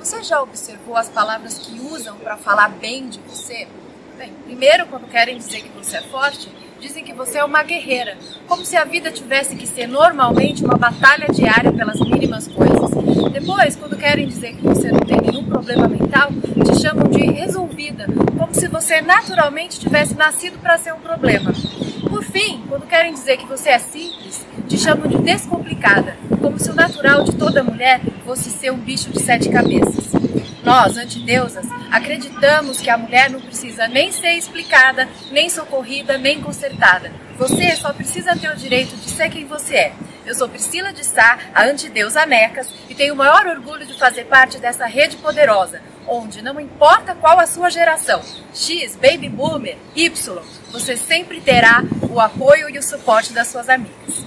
Você já observou as palavras que usam para falar bem de você? Bem, primeiro, quando querem dizer que você é forte, dizem que você é uma guerreira, como se a vida tivesse que ser normalmente uma batalha diária pelas mínimas coisas. Depois, quando querem dizer que você não tem nenhum problema mental, te chamam de resolvida, como se você naturalmente tivesse nascido para ser um problema. Por fim, quando querem dizer que você é simples, te chamam de descomplicada, como se o natural de toda mulher fosse ser um bicho de sete cabeças. Nós, antideusas, acreditamos que a mulher não precisa nem ser explicada, nem socorrida, nem consertada. Você só precisa ter o direito de ser quem você é. Eu sou Priscila de Sá, a antideusa Mecas, e tenho o maior orgulho de fazer parte dessa rede poderosa, onde não importa qual a sua geração, X, Baby Boomer, Y, você sempre terá o apoio e o suporte das suas amigas.